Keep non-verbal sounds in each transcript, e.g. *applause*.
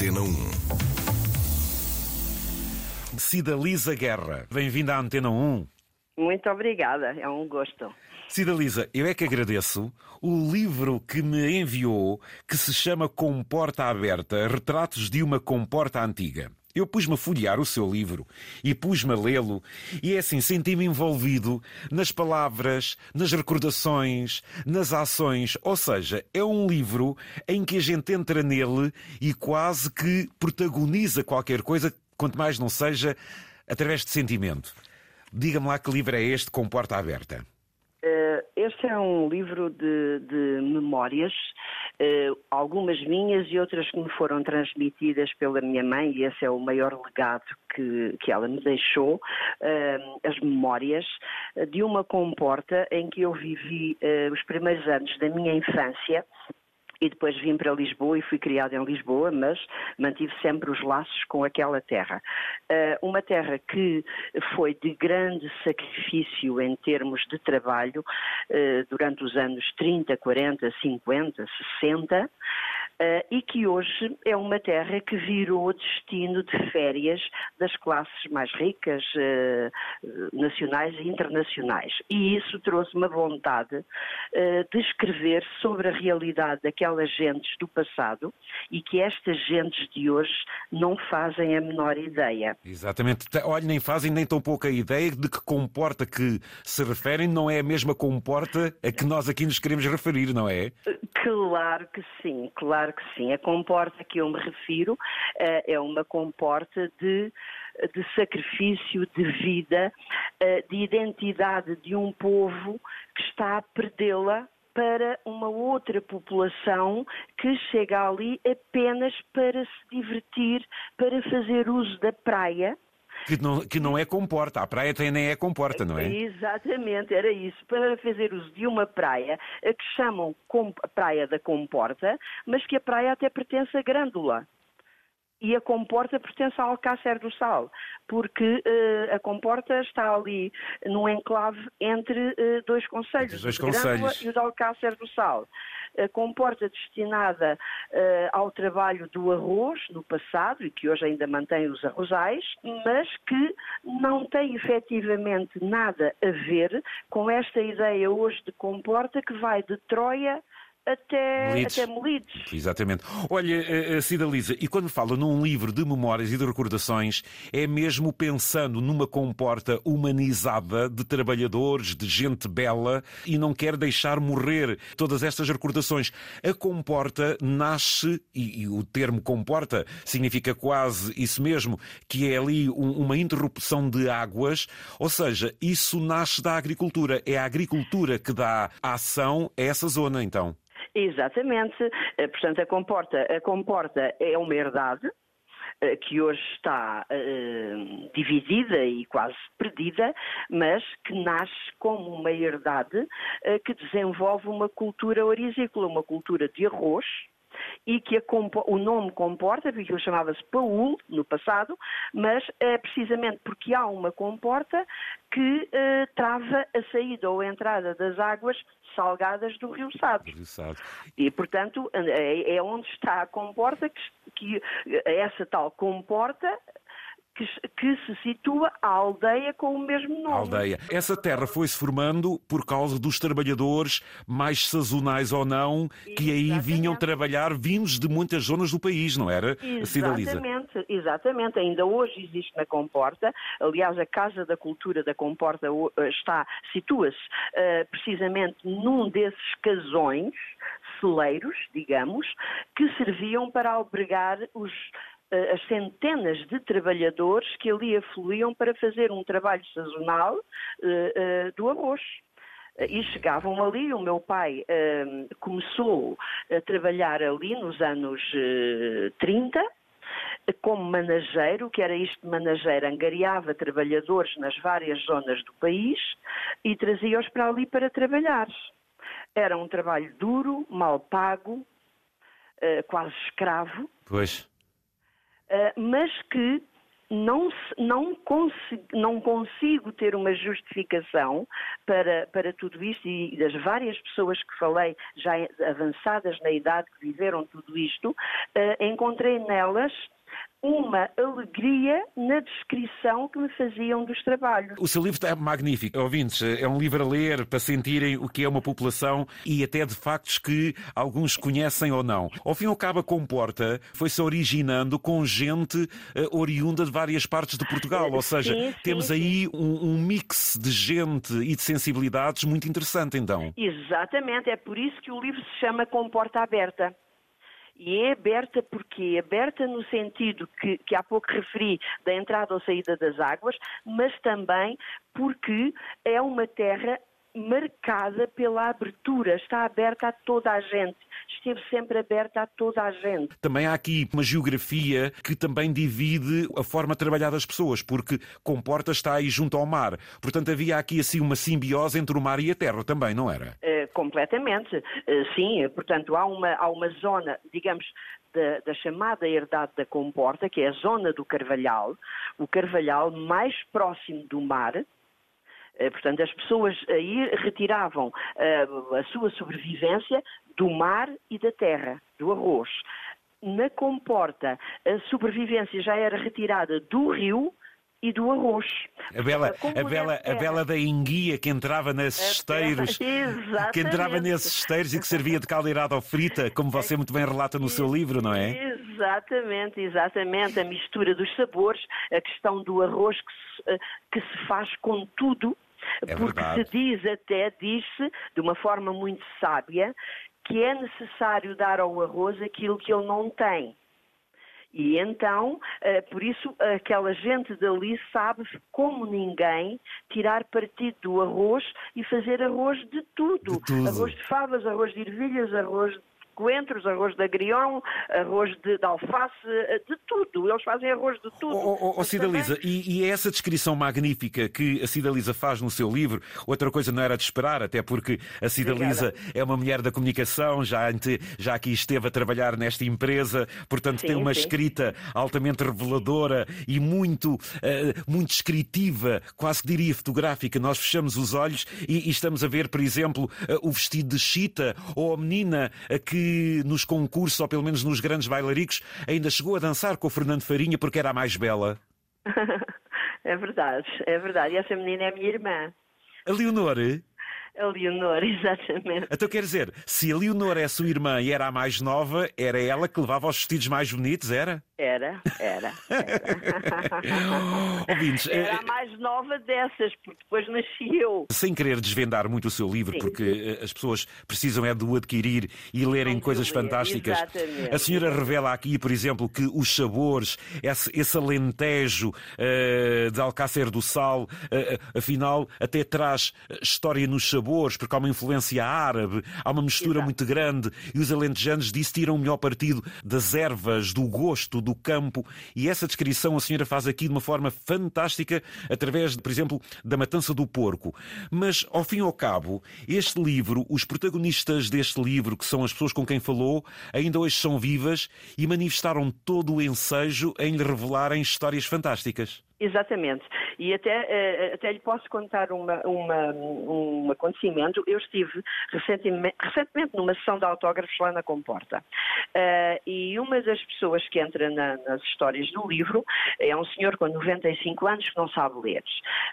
Antena 1. Cida Lisa Guerra, bem-vinda à Antena 1. Muito obrigada, é um gosto. Cida Lisa, eu é que agradeço o livro que me enviou, que se chama Comporta Aberta, Retratos de uma Comporta Antiga. Eu pus-me a folhear o seu livro e pus-me a lê-lo, e é assim, senti-me envolvido nas palavras, nas recordações, nas ações. Ou seja, é um livro em que a gente entra nele e quase que protagoniza qualquer coisa, quanto mais não seja, através de sentimento. Diga-me lá que livro é este com porta aberta. Uh, este é um livro de, de memórias, uh, algumas minhas e outras que me foram transmitidas pela minha mãe, e esse é o maior legado que, que ela me deixou, uh, as memórias de uma comporta em que eu vivi os primeiros anos da minha infância e depois vim para Lisboa e fui criada em Lisboa, mas mantive sempre os laços com aquela terra. Uh, uma terra que foi de grande sacrifício em termos de trabalho uh, durante os anos 30, 40, 50, 60. Uh, e que hoje é uma terra que virou destino de férias das classes mais ricas, uh, nacionais e internacionais. E isso trouxe uma vontade uh, de escrever sobre a realidade daquelas gentes do passado e que estas gentes de hoje não fazem a menor ideia. Exatamente. Olha, nem fazem nem tão pouca ideia de que comporta que se referem não é a mesma comporta a que nós aqui nos queremos referir, não é? Claro que sim, claro que sim. A comporta que eu me refiro uh, é uma comporta de, de sacrifício, de vida, uh, de identidade de um povo que está a perdê-la para uma outra população que chega ali apenas para se divertir, para fazer uso da praia que não, que não é comporta. A praia tem nem é comporta, não é? Exatamente, era isso. Para fazer uso de uma praia que chamam Praia da Comporta, mas que a praia até pertence a Grândola e a Comporta pertence ao Alcácer do Sal, porque uh, a Comporta está ali num enclave entre uh, dois conselhos, dois o de conselhos. e o de Alcácer do Sal. A Comporta destinada uh, ao trabalho do arroz no passado e que hoje ainda mantém os arrozais, mas que não tem efetivamente nada a ver com esta ideia hoje de Comporta que vai de Troia até Melides. até Melides. Exatamente. Olha, eh, eh, Cida Lisa, e quando fala num livro de memórias e de recordações, é mesmo pensando numa comporta humanizada de trabalhadores, de gente bela, e não quer deixar morrer todas estas recordações. A comporta nasce, e, e o termo comporta significa quase isso mesmo, que é ali um, uma interrupção de águas, ou seja, isso nasce da agricultura. É a agricultura que dá ação a essa zona, então. Exatamente. Eh, portanto, a comporta, a comporta é uma herdade eh, que hoje está uh, dividida e quase perdida, mas que nasce como uma herdade que desenvolve uma cultura orizícola, uma cultura de arroz, e que o nome comporta, porque ele chamava-se Paul no passado, mas é precisamente porque há uma comporta que uh, trava a saída ou a entrada das águas salgadas do Rio Sado. Rio Sado. E, portanto, é, é onde está a comporta, que, que essa tal comporta que, que, se situa a aldeia com o mesmo nome. Aldeia. Essa terra foi-se formando por causa dos trabalhadores, mais sazonais ou não, que aí vinham trabalhar vindos de muitas zonas do país, não era, Exatamente, exatamente. Ainda hoje existe na Comporta. Aliás, a Casa da Cultura da Comporta eh, está, situa-se uh, precisamente num desses casões celeiros, digamos, que serviam para albergar os as centenas de trabalhadores que ali afluíam para fazer um trabalho sazonal uh, uh, do arroz. E chegavam ali, o meu pai uh, começou a trabalhar ali nos anos 30, como manageiro, que era isto de manageiro, angariava trabalhadores nas várias zonas do país e trazia-os para ali para trabalhar. Era um trabalho duro, mal pago, quase escravo. Pois eh, mas que não, não, consigo, não consigo ter uma justificação para, para tudo isto e das várias pessoas que falei, já avançadas na idade, que viveram tudo isto, uh, encontrei nelas uma alegria na descrição que me faziam dos trabalhos. O seu livro está magnífico, ouvintes. É um livro a ler para sentirem o que é uma população e até de factos que alguns conhecem ou não. Ao fim e ao cabo, a Comporta foi-se originando com gente uh, oriunda de várias partes de Portugal. Ou *laughs* seja, sim, sim, temos aí um, um mix de gente e de sensibilidades muito interessante, então. Exatamente. É por isso que o livro se chama Comporta Aberta. E é aberta porque aberta no sentido que, que há pouco referi da entrada ou saída das águas, mas também porque é uma terra marcada pela abertura, está aberta a toda a gente, esteve sempre aberta a toda a gente. Também há aqui uma geografia que também divide a forma de trabalhar das pessoas, porque Comporta está aí junto ao mar. Portanto, havia aqui assim uma simbiose entre o mar e a terra também, não era? Completamente, uh, sim. Portanto, há uma, há uma zona, digamos, da, da, chamada herdade da Comporta, que é a zona do Carvalhal, o Carvalhal mais próximo do mar, eh, portanto, as pessoas aí retiravam eh, a sua sobrevivência do mar e da terra, do arroz. Na comporta, a sobrevivência já era retirada do rio e do arroz. A bela, a bela, a bela da enguia *laughs* que entrava nesses esteiros, que entrava nesses esteiros e que servia de caldeirada ou frita, como você muito bem relata no seu livro, não é? Exatamente, exatamente. A mistura dos sabores, a questão do arroz que se, eh, que se faz com tudo é porque verdade. se diz até, diz-se, de uma forma muito sábia, que é necessário dar ao arroz aquilo que ele não tem. E então, eh, por isso, aquela gente dali sabe como ninguém tirar partido do arroz e fazer arroz de tudo. De tudo. Arroz de favas, arroz de ervilhas, arroz de coentros, arroz de agrião, arroz de, de, alface, de tudo. Eles fazem arroz de tudo. Oh, oh, oh Cidaliza, e, e é essa descrição magnífica que a Cidaliza faz no seu livro, outra coisa não era de esperar, até porque a Cidaliza é uma mulher da comunicação, já, já aqui esteve a trabalhar nesta empresa, portanto sim, tem uma sim. escrita altamente reveladora e muito, uh, muito descritiva, quase que diria fotográfica. Nós fechamos os olhos e, e estamos a ver, por exemplo, uh, o vestido de chita ou a menina uh, que nos concursos, ou pelo menos nos grandes bailaricos, ainda chegou a dançar com o Fernando Farinha porque era a mais bela? *laughs* é verdade, é verdade. E essa menina é a minha irmã. A Leonor? A Leonor, *laughs* exatamente. Então quer dizer, se a Leonor é a sua irmã e era a mais nova, era ela que levava os vestidos mais bonitos, era? Era, era. era. *laughs* Ouvintes, era a mais nova dessas, porque depois nasci eu. Sem querer desvendar muito o seu livro, Sim. porque eh, as pessoas precisam é de o adquirir e lerem Não coisas ler, fantásticas. Exatamente. A senhora revela aqui, por exemplo, que os sabores, esse, esse alentejo uh, de Alcácer do Sal, uh, afinal, até traz história nos sabores, porque há uma influência árabe, há uma mistura Exato. muito grande e os alentejanos disso tiram o melhor partido das ervas, do gosto, do campo. E essa descrição a senhora faz aqui de uma forma fantástica, através, por exemplo, da matança do porco. Mas, ao fim e ao cabo, este livro, os protagonistas deste livro, que são as pessoas com quem falou, ainda hoje são vivas e manifestaram todo o ensejo em lhe revelarem histórias fantásticas. Exatamente. E até, eh, até lhe posso contar uma, uma, um acontecimento. Eu estive recentemente, recentemente numa sessão de autógrafos lá na Comporta. Uh, e uma das pessoas que entra na, nas histórias do livro é um senhor com 95 anos que não sabe ler.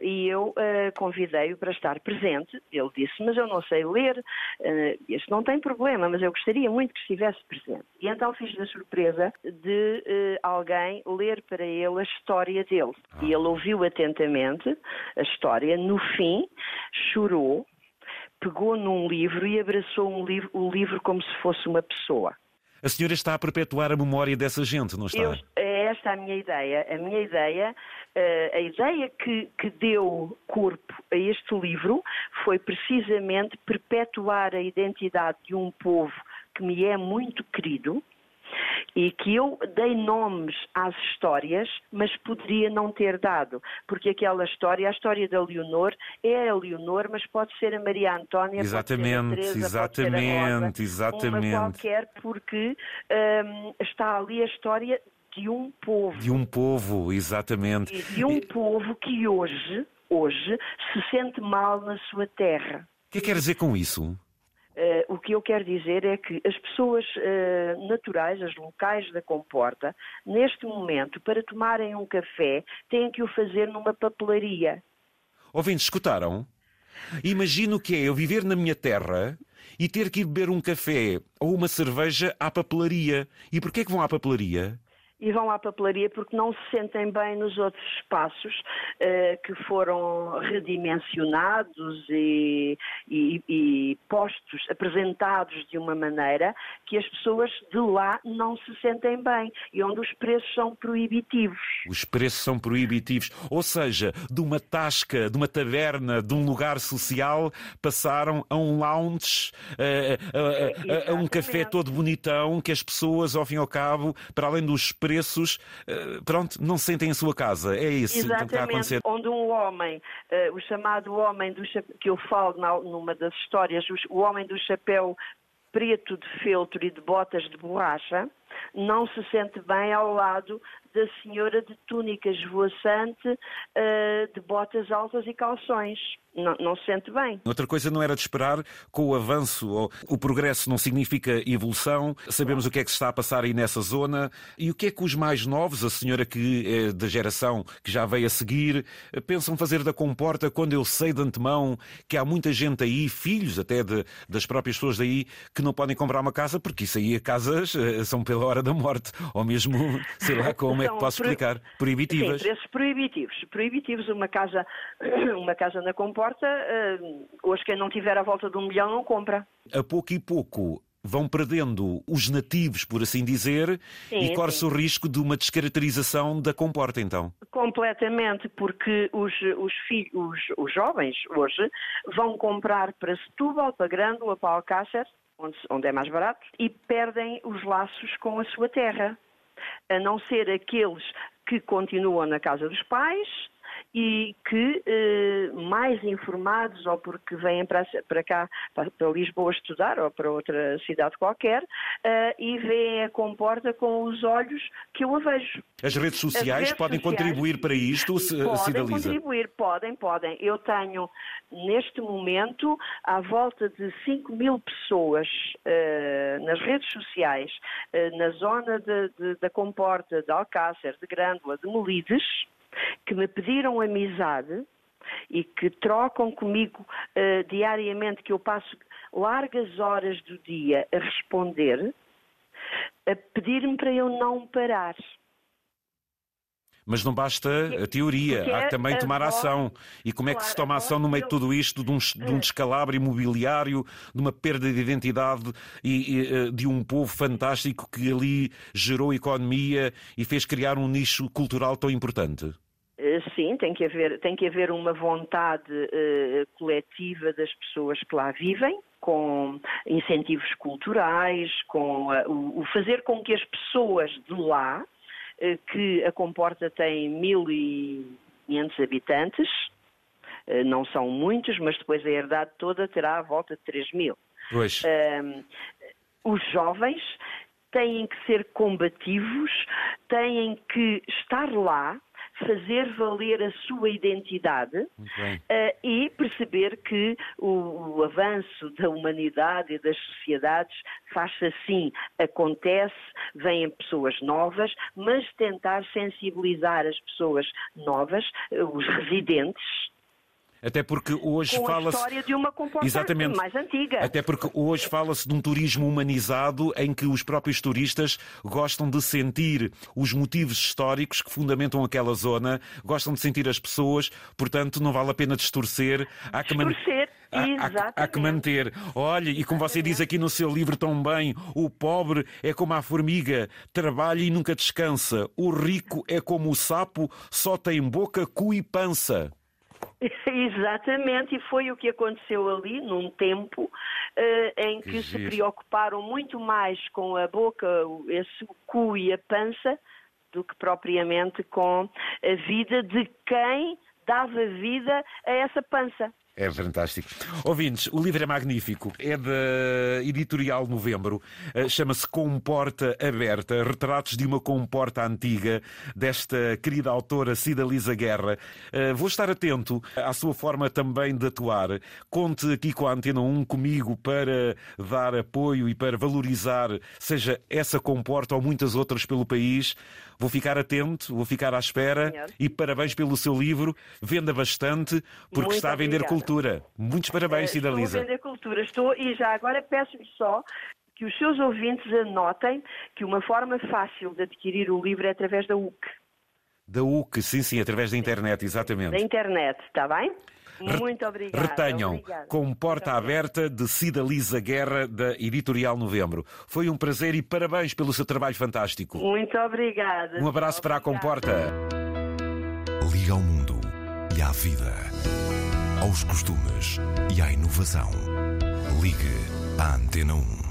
E eu uh, convidei-o para estar presente. Ele disse, mas eu não sei ler. Uh, isso não tem problema, mas eu gostaria muito que estivesse presente. E então fiz-lhe a surpresa de alguém ler para ele a história dele. E ele ouviu atentamente a história, no fim, chorou, pegou num livro e abraçou um livro, o livro como se fosse uma pessoa. A senhora está a perpetuar a memória dessa gente, não está? Eu, é esta a minha ideia. A minha ideia, eh, a ideia que, que deu corpo a este livro foi precisamente perpetuar a identidade de um povo que me é muito querido, e que eu dei nomes às histórias, mas poderia não ter dado, porque aquela história, a história da Leonor, é a Leonor, mas pode ser a Maria Antónia, exatamente, pode ser a Teresa, exatamente, pode ser a Rosa, exatamente. Uma qualquer, porque hum, está ali a história de um povo. De um povo, exatamente. E de um povo que hoje, hoje, se sente mal na sua terra. O que é que quer dizer com isso? Uh, o que eu quero dizer é que as pessoas uh, naturais, as locais da comporta, neste momento, para tomarem um café, têm que o fazer numa papelaria. Ouvintes, escutaram? Imagino que é eu viver na minha terra e ter que ir beber um café ou uma cerveja à papelaria. E porquê é que vão à papelaria? E vão à papelaria porque não se sentem bem nos outros espaços uh, que foram redimensionados e, e, e, postos, apresentados de uma maneira que as pessoas de lá não se sentem bem e onde os preços são proibitivos. Os preços são proibitivos, ou seja, de uma tasca, de uma taverna, de um lugar social, passaram a um lounge, a, a, a um café todo bonitão que as pessoas, ao fim e ao cabo, para além dos preços, preços, eh, pronto, não se sentem em sua casa. É isso Exatamente, que está a acontecer. Onde um homem, uh, o chamado homem do chapéu, que eu falo numa das histórias, o homem do chapéu preto de feltro e de botas de borracha, não se sente bem ao lado da senhora de túnica esvoaçante, uh, de botas altas e calções. Não, não, se sente bem. Outra coisa não era de esperar, com o avanço, ou, o progresso não significa evolução, sabemos o que é que se está a passar aí nessa zona, e o que é que os mais novos, a senhora que é da geração que já veio a seguir, pensam fazer da comporta quando eu sei de antemão que há muita gente aí, filhos até de, das próprias pessoas daí, que não podem comprar uma casa, porque isso aí, casas eh, são pela hora da morte, ou mesmo, sei lá como é que posso explicar, proibitivas. Sim, preços proibitivos. Proibitivos, uma casa, *clears throat* uma casa na comporta, eh, hoje quem não tiver à volta de um milhão não compra. A pouco e pouco vão perdendo os nativos, por assim dizer, sim, e corre-se o risco de uma descaracterização da comporta, então. Completamente, porque os, os, filhos, os, os jovens hoje vão comprar para Setúbal, para Grândola, para Alcácer, onde, onde é mais barato, e perdem os laços com a sua terra. A não ser aqueles que continuam na casa dos pais, e que, eh, mais informados, ou porque vêm para, para cá, para, para, Lisboa estudar, ou para outra cidade qualquer, eh, e veem a comporta com os olhos que eu a vejo. As redes sociais As redes podem sociais contribuir para isto, podem Cidaliza? contribuir, podem, podem. Eu tenho, neste momento, à volta de 5 mil pessoas nas redes sociais, na zona de, de, da Comporta, de Alcácer, de Grândola, de Molides, que me pediram amizade e que trocam comigo uh, diariamente, que eu passo largas horas do dia a responder, a pedir-me para eu não parar. Mas não basta a teoria, há que também tomar ação. E como é que se toma ação no meio de tudo isto, de um, de um descalabro imobiliário, de uma perda de identidade e, e, eh, de um povo fantástico que ali gerou economia e fez criar um nicho cultural tão importante? Eh, sim, tem que haver, tem que haver uma vontade uh, coletiva das pessoas que lá vivem, com incentivos culturais, com uh, o fazer com que as pessoas de lá, que a Comporta tem 1.500 habitantes, não são muitos, mas depois a herdade toda terá à volta de 3 mil. Pois. os jovens têm que ser combativos, têm que estar lá, fazer valer a sua identidade uh, e perceber que o, o, avanço da humanidade e das sociedades faz-se assim, acontece, vêm pessoas novas, mas tentar sensibilizar as pessoas novas, uh, os residentes, até porque hoje fala-se. história de uma Exatamente. mais antiga. Até porque hoje fala-se de um turismo humanizado em que os próprios turistas gostam de sentir os motivos históricos que fundamentam aquela zona, gostam de sentir as pessoas, portanto não vale a pena distorcer. Há que distorcer. Há, há, há, que manter. Olha, e como você diz aqui no seu livro tão bem, o pobre é como a formiga, trabalha e nunca descansa. O rico é como o sapo, só tem boca, cu e pança. *laughs* Exatamente, e foi o que aconteceu ali num tempo uh, em que, que se preocuparam muito mais com a boca, esse cu e a pança, do que propriamente com a vida de quem dava vida a essa pança. É fantástico. Ouvintes, o livro é magnífico. É da Editorial Novembro. Eh, chama-se Comporta Aberta. Retratos de uma comporta antiga desta querida autora Cida Lisa Guerra. Eh, vou estar atento à sua forma também de atuar. Conte aqui com a Antena 1 comigo para dar apoio e para valorizar, seja essa comporta ou muitas outras pelo país. Vou ficar atento, vou ficar à espera Senhor. e parabéns pelo seu livro. Venda bastante, porque Muito está a vender obrigada. cultura. Muitos parabéns, Eh, Cida estou Lisa. a vender cultura. Estou, e já agora peço-lhe só que os seus ouvintes anotem que uma forma fácil de adquirir o livro é através da UC, Da UC, sim, sim, através da internet, da exatamente. internet, está bem? Muito obrigada. Retenham, Obrigada. com porta aberta de Cida Lisa Guerra, da Editorial Novembro. Foi um prazer e parabéns pelo seu trabalho fantástico. Muito obrigada. Um abraço para a Obrigada. Comporta. Liga ao mundo e à vida, aos costumes e à inovação. Ligue à Antena 1.